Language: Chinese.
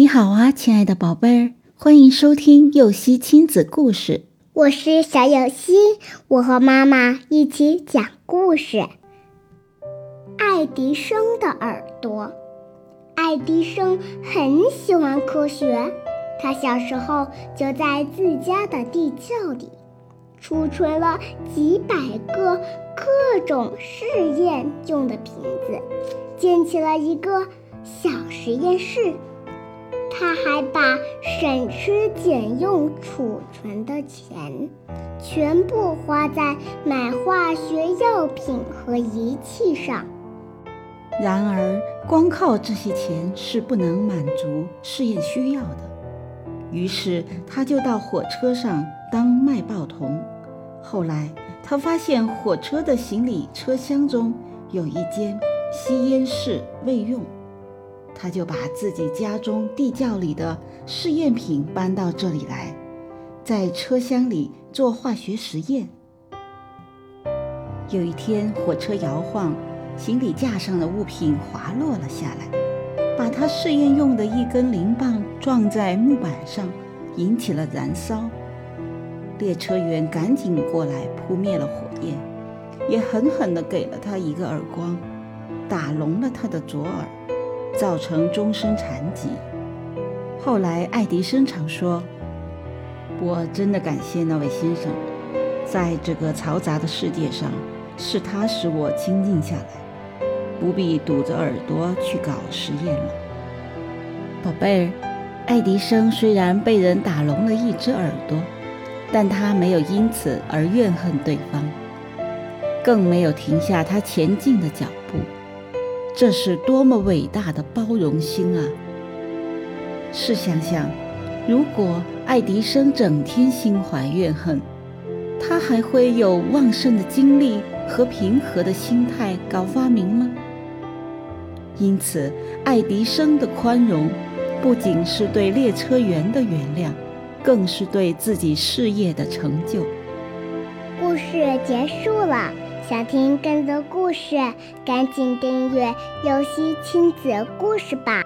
你好啊，亲爱的宝贝儿，欢迎收听幼熙亲子故事。我是小幼熙，我和妈妈一起讲故事。爱迪生的耳朵。爱迪生很喜欢科学，他小时候就在自家的地窖里储存了几百个各种试验用的瓶子，建起了一个小实验室。他还把省吃俭用储存的钱全部花在买化学药品和仪器上。然而，光靠这些钱是不能满足试验需要的。于是，他就到火车上当卖报童。后来，他发现火车的行李车厢中有一间吸烟室未用。他就把自己家中地窖里的试验品搬到这里来，在车厢里做化学实验。有一天，火车摇晃，行李架上的物品滑落了下来，把他试验用的一根铃棒撞在木板上，引起了燃烧。列车员赶紧过来扑灭了火焰，也狠狠地给了他一个耳光，打聋了他的左耳。造成终身残疾。后来，爱迪生常说：“我真的感谢那位先生，在这个嘈杂的世界上，是他使我清静下来，不必堵着耳朵去搞实验了。”宝贝儿，爱迪生虽然被人打聋了一只耳朵，但他没有因此而怨恨对方，更没有停下他前进的脚步。这是多么伟大的包容心啊！试想想，如果爱迪生整天心怀怨恨，他还会有旺盛的精力和平和的心态搞发明吗？因此，爱迪生的宽容不仅是对列车员的原谅，更是对自己事业的成就。故事结束了。想听更多故事，赶紧订阅“游戏亲子故事”吧。